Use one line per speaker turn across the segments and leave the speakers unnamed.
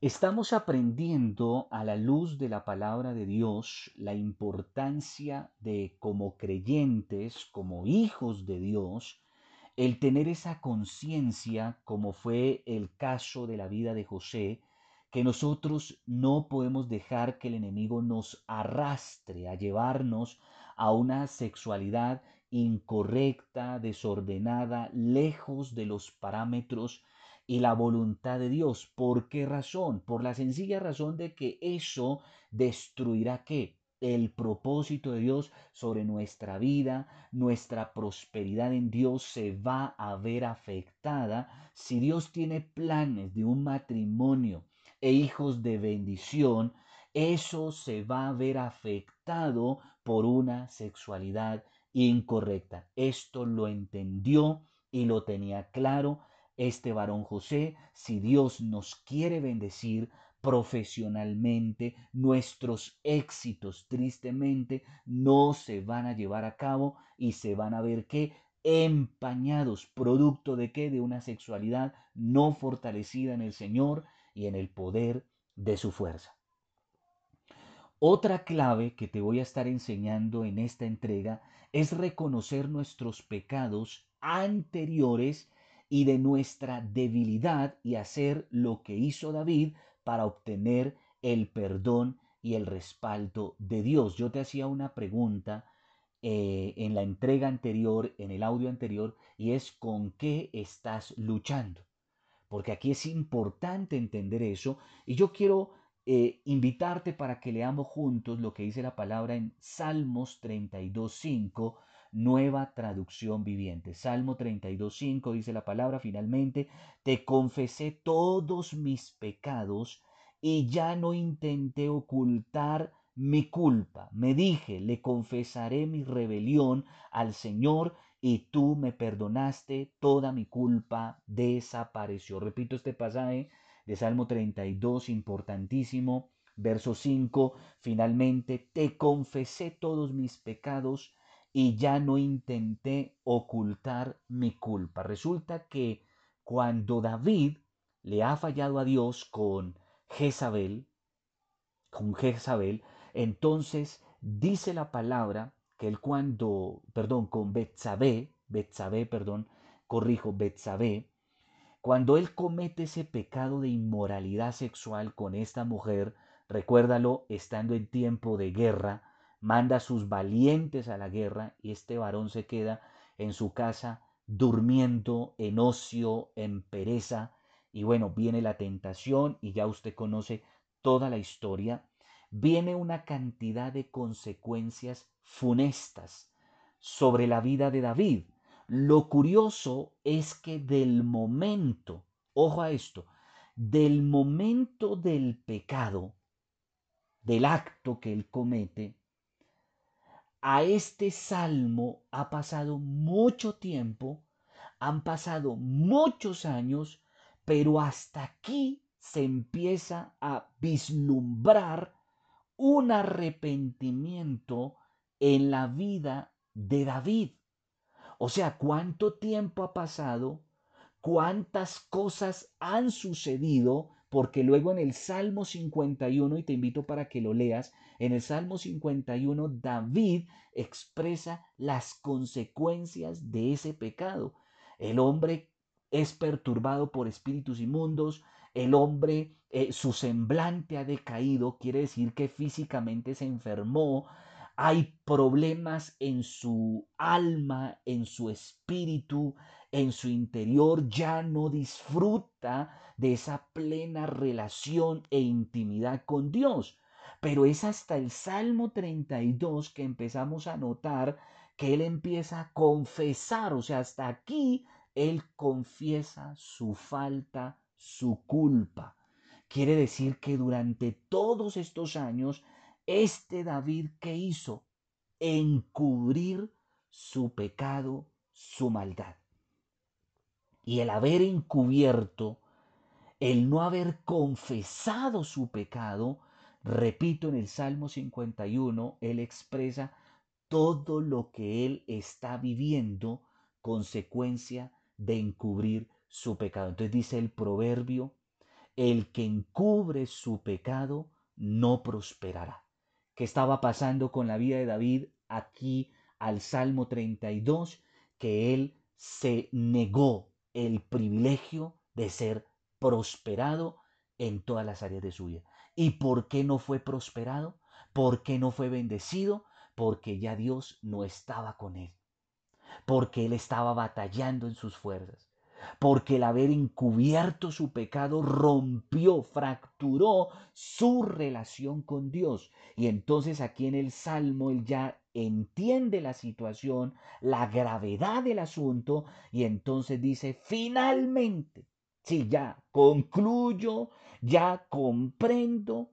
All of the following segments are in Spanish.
Estamos aprendiendo a la luz de la palabra de Dios la importancia de como creyentes, como hijos de Dios, el tener esa conciencia, como fue el caso de la vida de José, que nosotros no podemos dejar que el enemigo nos arrastre a llevarnos a una sexualidad incorrecta, desordenada, lejos de los parámetros y la voluntad de Dios. ¿Por qué razón? Por la sencilla razón de que eso destruirá qué? El propósito de Dios sobre nuestra vida, nuestra prosperidad en Dios se va a ver afectada si Dios tiene planes de un matrimonio e hijos de bendición, eso se va a ver afectado por una sexualidad incorrecta. Esto lo entendió y lo tenía claro este varón José, si Dios nos quiere bendecir profesionalmente, nuestros éxitos tristemente no se van a llevar a cabo y se van a ver que empañados, producto de qué? De una sexualidad no fortalecida en el Señor y en el poder de su fuerza. Otra clave que te voy a estar enseñando en esta entrega es reconocer nuestros pecados anteriores y de nuestra debilidad y hacer lo que hizo David para obtener el perdón y el respaldo de Dios. Yo te hacía una pregunta eh, en la entrega anterior, en el audio anterior, y es con qué estás luchando. Porque aquí es importante entender eso y yo quiero eh, invitarte para que leamos juntos lo que dice la palabra en Salmos 32.5 nueva traducción viviente. Salmo 32.5 dice la palabra finalmente, te confesé todos mis pecados y ya no intenté ocultar mi culpa. Me dije, le confesaré mi rebelión al Señor y tú me perdonaste, toda mi culpa desapareció. Repito este pasaje de Salmo 32, importantísimo. Verso 5, finalmente, te confesé todos mis pecados y ya no intenté ocultar mi culpa. Resulta que cuando David le ha fallado a Dios con Jezabel, con Jezabel, entonces dice la palabra que él cuando, perdón, con Betsabé, Betsabé, perdón, corrijo, Betsabé, cuando él comete ese pecado de inmoralidad sexual con esta mujer, recuérdalo, estando en tiempo de guerra, manda a sus valientes a la guerra y este varón se queda en su casa durmiendo en ocio, en pereza. Y bueno, viene la tentación y ya usted conoce toda la historia. Viene una cantidad de consecuencias funestas sobre la vida de David. Lo curioso es que del momento, ojo a esto, del momento del pecado, del acto que él comete, a este salmo ha pasado mucho tiempo, han pasado muchos años, pero hasta aquí se empieza a vislumbrar un arrepentimiento en la vida de David. O sea, ¿cuánto tiempo ha pasado? ¿Cuántas cosas han sucedido porque luego en el Salmo 51, y te invito para que lo leas, en el Salmo 51 David expresa las consecuencias de ese pecado. El hombre es perturbado por espíritus inmundos, el hombre, eh, su semblante ha decaído, quiere decir que físicamente se enfermó, hay problemas en su alma, en su espíritu, en su interior, ya no disfruta de esa plena relación e intimidad con Dios. Pero es hasta el Salmo 32 que empezamos a notar que él empieza a confesar, o sea, hasta aquí él confiesa su falta, su culpa. Quiere decir que durante todos estos años este David que hizo encubrir su pecado, su maldad. Y el haber encubierto, el no haber confesado su pecado, repito en el Salmo 51, él expresa todo lo que él está viviendo consecuencia de encubrir su pecado. Entonces dice el proverbio el que encubre su pecado no prosperará. ¿Qué estaba pasando con la vida de David aquí al Salmo 32? Que él se negó el privilegio de ser prosperado en todas las áreas de su vida. ¿Y por qué no fue prosperado? ¿Por qué no fue bendecido? Porque ya Dios no estaba con él. Porque él estaba batallando en sus fuerzas. Porque el haber encubierto su pecado rompió, fracturó su relación con Dios. Y entonces aquí en el Salmo él ya entiende la situación, la gravedad del asunto y entonces dice, finalmente, sí, ya concluyo, ya comprendo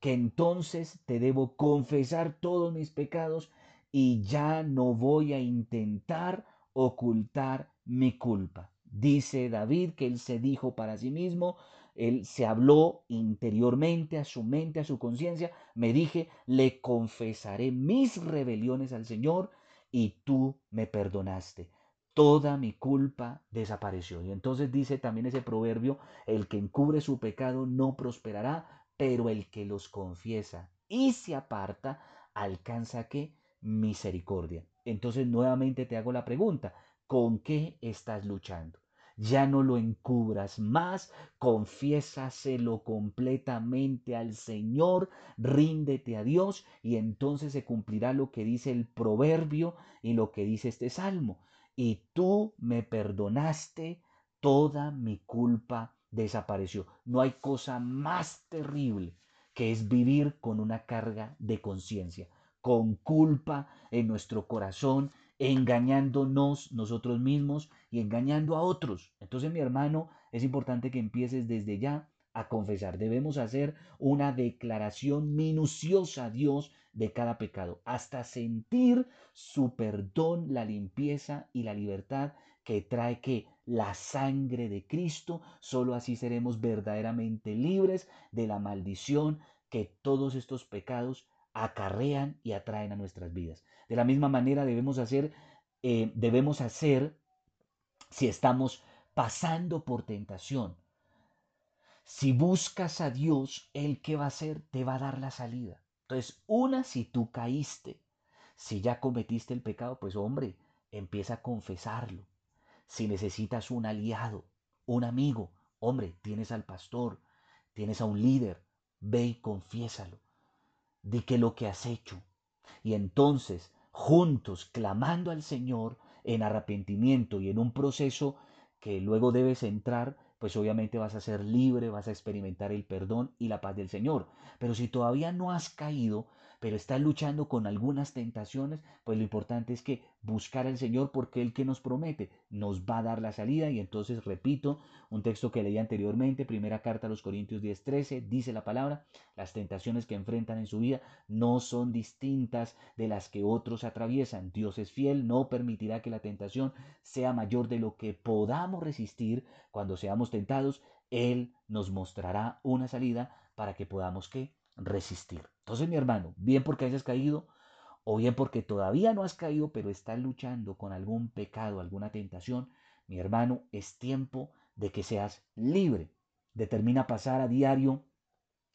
que entonces te debo confesar todos mis pecados y ya no voy a intentar ocultar mi culpa. Dice David que él se dijo para sí mismo, él se habló interiormente a su mente, a su conciencia, me dije, le confesaré mis rebeliones al Señor y tú me perdonaste. Toda mi culpa desapareció. Y entonces dice también ese proverbio, el que encubre su pecado no prosperará, pero el que los confiesa y se aparta alcanza qué? Misericordia. Entonces nuevamente te hago la pregunta, ¿con qué estás luchando? ya no lo encubras más, confiésaselo completamente al Señor, ríndete a Dios y entonces se cumplirá lo que dice el proverbio y lo que dice este salmo. Y tú me perdonaste, toda mi culpa desapareció. No hay cosa más terrible que es vivir con una carga de conciencia, con culpa en nuestro corazón engañándonos nosotros mismos y engañando a otros. Entonces, mi hermano, es importante que empieces desde ya a confesar. Debemos hacer una declaración minuciosa a Dios de cada pecado, hasta sentir su perdón, la limpieza y la libertad que trae que la sangre de Cristo, solo así seremos verdaderamente libres de la maldición que todos estos pecados acarrean y atraen a nuestras vidas. De la misma manera debemos hacer, eh, debemos hacer si estamos pasando por tentación. Si buscas a Dios, Él qué va a hacer? Te va a dar la salida. Entonces, una, si tú caíste, si ya cometiste el pecado, pues hombre, empieza a confesarlo. Si necesitas un aliado, un amigo, hombre, tienes al pastor, tienes a un líder, ve y confiésalo. Di que lo que has hecho. Y entonces juntos clamando al Señor en arrepentimiento y en un proceso que luego debes entrar, pues obviamente vas a ser libre, vas a experimentar el perdón y la paz del Señor. Pero si todavía no has caído, pero estás luchando con algunas tentaciones, pues lo importante es que buscar al Señor porque Él que nos promete nos va a dar la salida. Y entonces repito un texto que leí anteriormente, primera carta a los Corintios 10:13, dice la palabra, las tentaciones que enfrentan en su vida no son distintas de las que otros atraviesan. Dios es fiel, no permitirá que la tentación sea mayor de lo que podamos resistir. Cuando seamos tentados, Él nos mostrará una salida para que podamos que resistir. Entonces, mi hermano, bien porque hayas caído o bien porque todavía no has caído, pero estás luchando con algún pecado, alguna tentación, mi hermano, es tiempo de que seas libre. Determina pasar a diario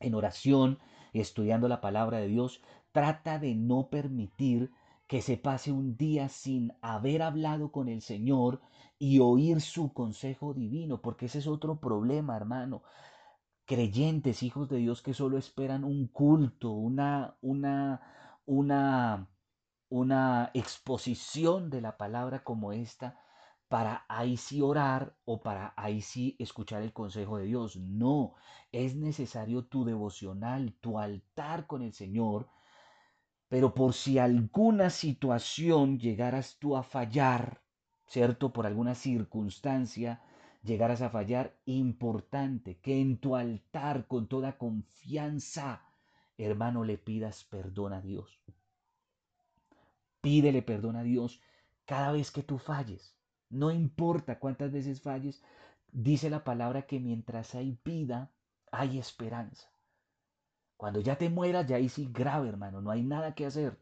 en oración, estudiando la palabra de Dios. Trata de no permitir que se pase un día sin haber hablado con el Señor y oír su consejo divino, porque ese es otro problema, hermano creyentes, hijos de Dios que solo esperan un culto, una, una, una, una exposición de la palabra como esta para ahí sí orar o para ahí sí escuchar el consejo de Dios. No, es necesario tu devocional, tu altar con el Señor, pero por si alguna situación llegaras tú a fallar, ¿cierto? Por alguna circunstancia, llegaras a fallar, importante que en tu altar con toda confianza, hermano, le pidas perdón a Dios. Pídele perdón a Dios cada vez que tú falles. No importa cuántas veces falles, dice la palabra que mientras hay vida, hay esperanza. Cuando ya te mueras, ya ahí sí grave, hermano, no hay nada que hacer.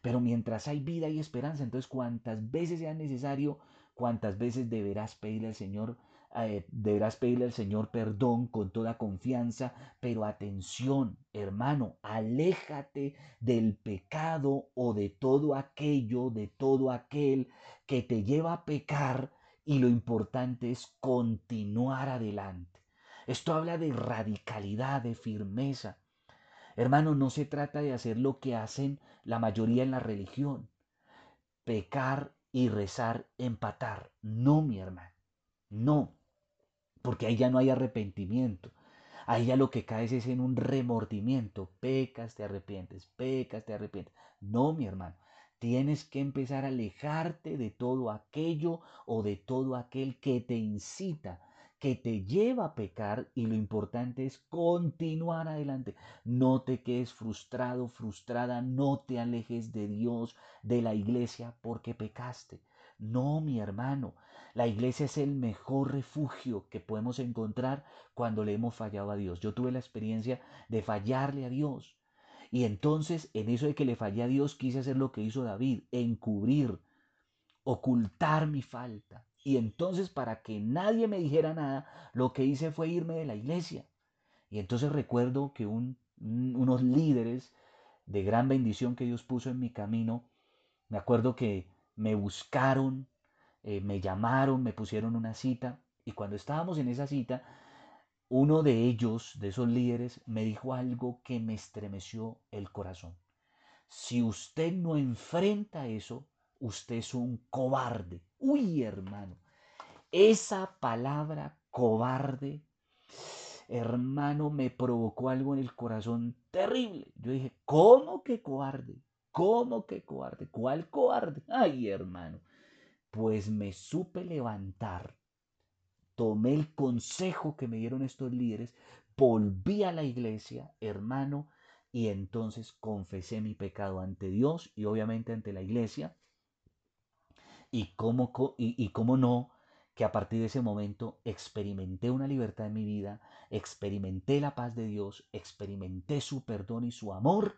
Pero mientras hay vida y esperanza, entonces cuantas veces sea necesario, cuantas veces deberás pedirle al Señor eh, deberás pedirle al Señor perdón con toda confianza, pero atención, hermano, aléjate del pecado o de todo aquello, de todo aquel que te lleva a pecar y lo importante es continuar adelante. Esto habla de radicalidad, de firmeza. Hermano, no se trata de hacer lo que hacen la mayoría en la religión, pecar y rezar, empatar. No, mi hermano, no porque ahí ya no hay arrepentimiento. Ahí ya lo que caes es en un remordimiento. Pecas, te arrepientes, pecas, te arrepientes. No, mi hermano. Tienes que empezar a alejarte de todo aquello o de todo aquel que te incita, que te lleva a pecar y lo importante es continuar adelante. No te quedes frustrado, frustrada, no te alejes de Dios, de la iglesia porque pecaste. No, mi hermano, la iglesia es el mejor refugio que podemos encontrar cuando le hemos fallado a Dios. Yo tuve la experiencia de fallarle a Dios. Y entonces, en eso de que le fallé a Dios, quise hacer lo que hizo David, encubrir, ocultar mi falta. Y entonces, para que nadie me dijera nada, lo que hice fue irme de la iglesia. Y entonces recuerdo que unos líderes de gran bendición que Dios puso en mi camino, me acuerdo que me buscaron, eh, me llamaron, me pusieron una cita y cuando estábamos en esa cita, uno de ellos, de esos líderes, me dijo algo que me estremeció el corazón. Si usted no enfrenta eso, usted es un cobarde. Uy, hermano, esa palabra cobarde, hermano, me provocó algo en el corazón terrible. Yo dije, ¿cómo que cobarde? ¿Cómo que cobarde? ¿Cuál cobarde? Ay, hermano. Pues me supe levantar, tomé el consejo que me dieron estos líderes, volví a la iglesia, hermano, y entonces confesé mi pecado ante Dios y obviamente ante la iglesia. Y cómo, y, y cómo no, que a partir de ese momento experimenté una libertad en mi vida, experimenté la paz de Dios, experimenté su perdón y su amor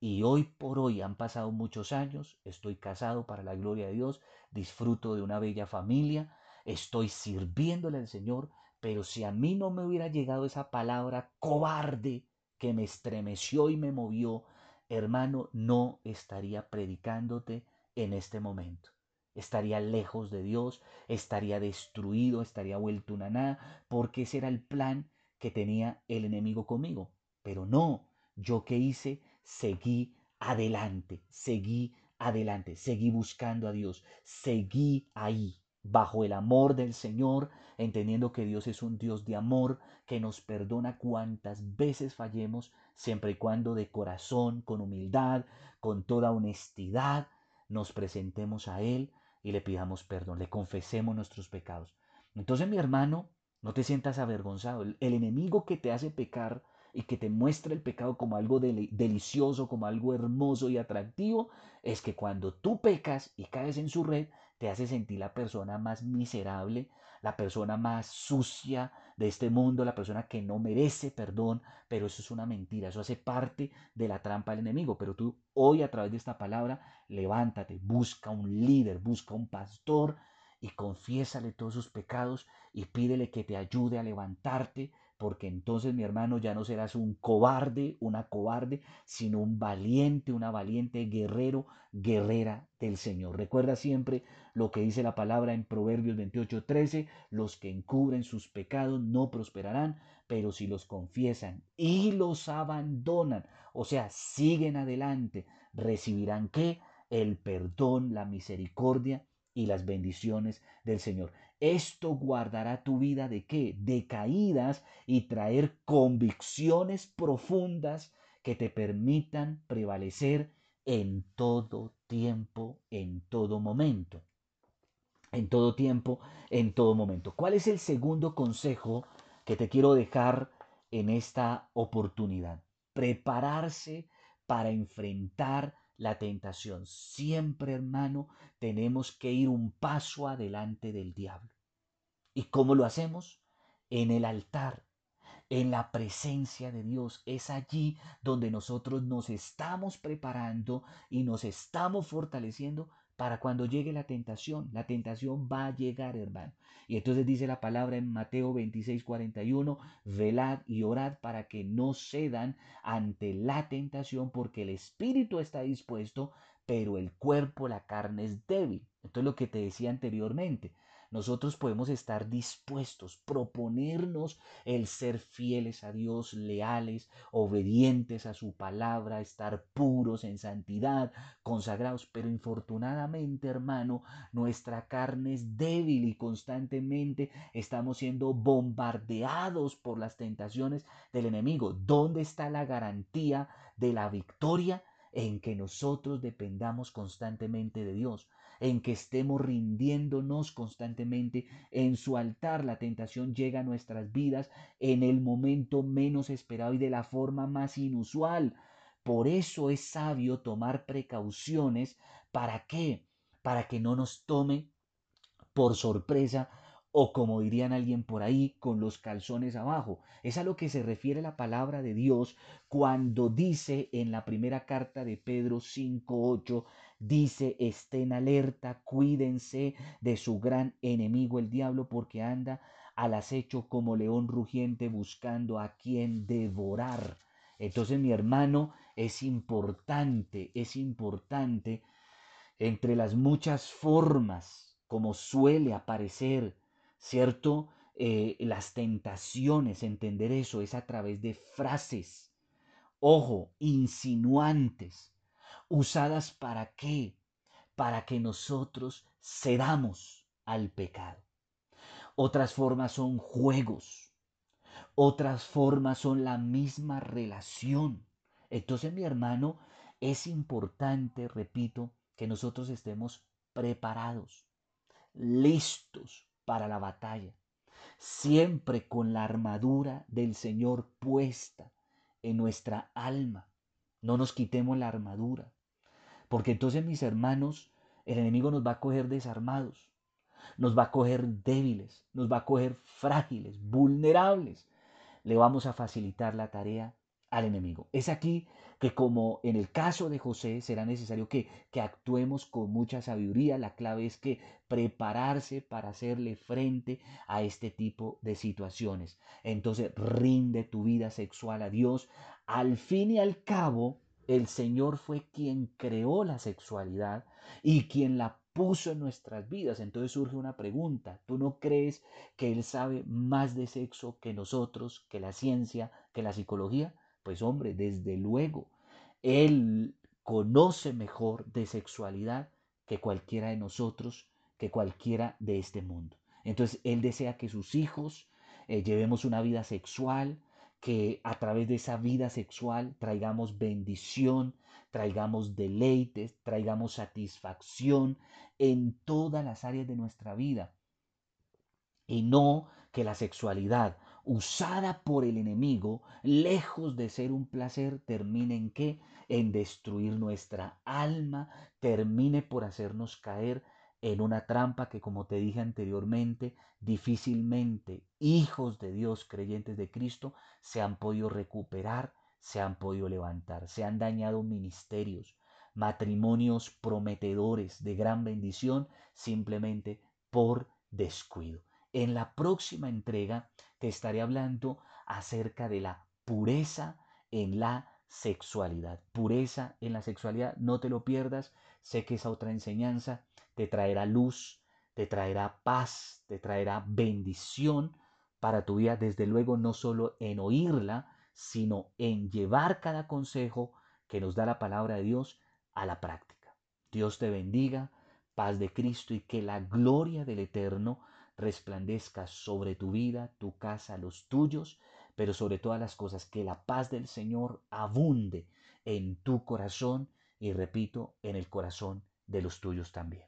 y hoy por hoy han pasado muchos años, estoy casado para la gloria de Dios, disfruto de una bella familia, estoy sirviéndole al Señor, pero si a mí no me hubiera llegado esa palabra cobarde que me estremeció y me movió, hermano, no estaría predicándote en este momento. Estaría lejos de Dios, estaría destruido, estaría vuelto una nada, porque ese era el plan que tenía el enemigo conmigo. Pero no, yo que hice, seguí adelante, seguí adelante, seguí buscando a Dios, seguí ahí, bajo el amor del Señor, entendiendo que Dios es un Dios de amor, que nos perdona cuantas veces fallemos, siempre y cuando de corazón, con humildad, con toda honestidad, nos presentemos a Él y le pidamos perdón, le confesemos nuestros pecados. Entonces, mi hermano, no te sientas avergonzado. El, enemigo que te hace pecar y que te muestra el pecado como algo delicioso, como algo hermoso y atractivo, es que cuando tú pecas y caes en su red, te hace sentir la persona más miserable, la persona más sucia de este mundo, la persona que no merece perdón, pero eso es una mentira, eso hace parte de la trampa del enemigo. Pero tú hoy a través de esta palabra, levántate, busca un líder, busca un pastor y confiésale todos sus pecados y pídele que te ayude a levantarte porque entonces mi hermano ya no serás un cobarde, una cobarde, sino un valiente, una valiente guerrero, guerrera del Señor. Recuerda siempre lo que dice la palabra en Proverbios 28:13, los que encubren sus pecados no prosperarán, pero si los confiesan y los abandonan, o sea, siguen adelante, recibirán qué? El perdón, la misericordia y las bendiciones del Señor. Esto guardará tu vida de qué? De caídas y traer convicciones profundas que te permitan prevalecer en todo tiempo, en todo momento. En todo tiempo, en todo momento. ¿Cuál es el segundo consejo que te quiero dejar en esta oportunidad? Prepararse para enfrentar la tentación. Siempre, hermano, tenemos que ir un paso adelante del diablo. ¿Y cómo lo hacemos? En el altar, en la presencia de Dios. Es allí donde nosotros nos estamos preparando y nos estamos fortaleciendo para cuando llegue la tentación. La tentación va a llegar, hermano. Y entonces dice la palabra en Mateo 26, 41, velad y orad para que no cedan ante la tentación, porque el espíritu está dispuesto, pero el cuerpo, la carne es débil. Entonces lo que te decía anteriormente, nosotros podemos estar dispuestos, proponernos el ser fieles a Dios, leales, obedientes a su palabra, estar puros en santidad, consagrados, pero infortunadamente, hermano, nuestra carne es débil y constantemente estamos siendo bombardeados por las tentaciones del enemigo. ¿Dónde está la garantía de la victoria? En que nosotros dependamos constantemente de Dios en que estemos rindiéndonos constantemente en su altar. La tentación llega a nuestras vidas en el momento menos esperado y de la forma más inusual. Por eso es sabio tomar precauciones. ¿Para qué? Para que no nos tome por sorpresa o como dirían alguien por ahí, con los calzones abajo. Es a lo que se refiere la palabra de Dios cuando dice en la primera carta de Pedro 5.8, dice, estén alerta, cuídense de su gran enemigo el diablo, porque anda al acecho como león rugiente buscando a quien devorar. Entonces, mi hermano, es importante, es importante, entre las muchas formas como suele aparecer, ¿cierto? Eh, las tentaciones, entender eso es a través de frases, ojo, insinuantes, usadas para qué? Para que nosotros cedamos al pecado. Otras formas son juegos, otras formas son la misma relación. Entonces, mi hermano, es importante, repito, que nosotros estemos preparados, listos para la batalla, siempre con la armadura del Señor puesta en nuestra alma. No nos quitemos la armadura, porque entonces mis hermanos, el enemigo nos va a coger desarmados, nos va a coger débiles, nos va a coger frágiles, vulnerables. Le vamos a facilitar la tarea al enemigo. Es aquí que como en el caso de José será necesario que, que actuemos con mucha sabiduría. La clave es que prepararse para hacerle frente a este tipo de situaciones. Entonces rinde tu vida sexual a Dios. Al fin y al cabo, el Señor fue quien creó la sexualidad y quien la puso en nuestras vidas. Entonces surge una pregunta. ¿Tú no crees que Él sabe más de sexo que nosotros, que la ciencia, que la psicología? Pues hombre, desde luego, Él conoce mejor de sexualidad que cualquiera de nosotros, que cualquiera de este mundo. Entonces, Él desea que sus hijos eh, llevemos una vida sexual, que a través de esa vida sexual traigamos bendición, traigamos deleites, traigamos satisfacción en todas las áreas de nuestra vida. Y no que la sexualidad usada por el enemigo, lejos de ser un placer, termine en qué? En destruir nuestra alma, termine por hacernos caer en una trampa que, como te dije anteriormente, difícilmente hijos de Dios, creyentes de Cristo, se han podido recuperar, se han podido levantar, se han dañado ministerios, matrimonios prometedores de gran bendición, simplemente por descuido. En la próxima entrega te estaré hablando acerca de la pureza en la sexualidad. Pureza en la sexualidad, no te lo pierdas. Sé que esa otra enseñanza te traerá luz, te traerá paz, te traerá bendición para tu vida, desde luego no solo en oírla, sino en llevar cada consejo que nos da la palabra de Dios a la práctica. Dios te bendiga, paz de Cristo y que la gloria del Eterno resplandezca sobre tu vida, tu casa, los tuyos, pero sobre todas las cosas, que la paz del Señor abunde en tu corazón y repito, en el corazón de los tuyos también.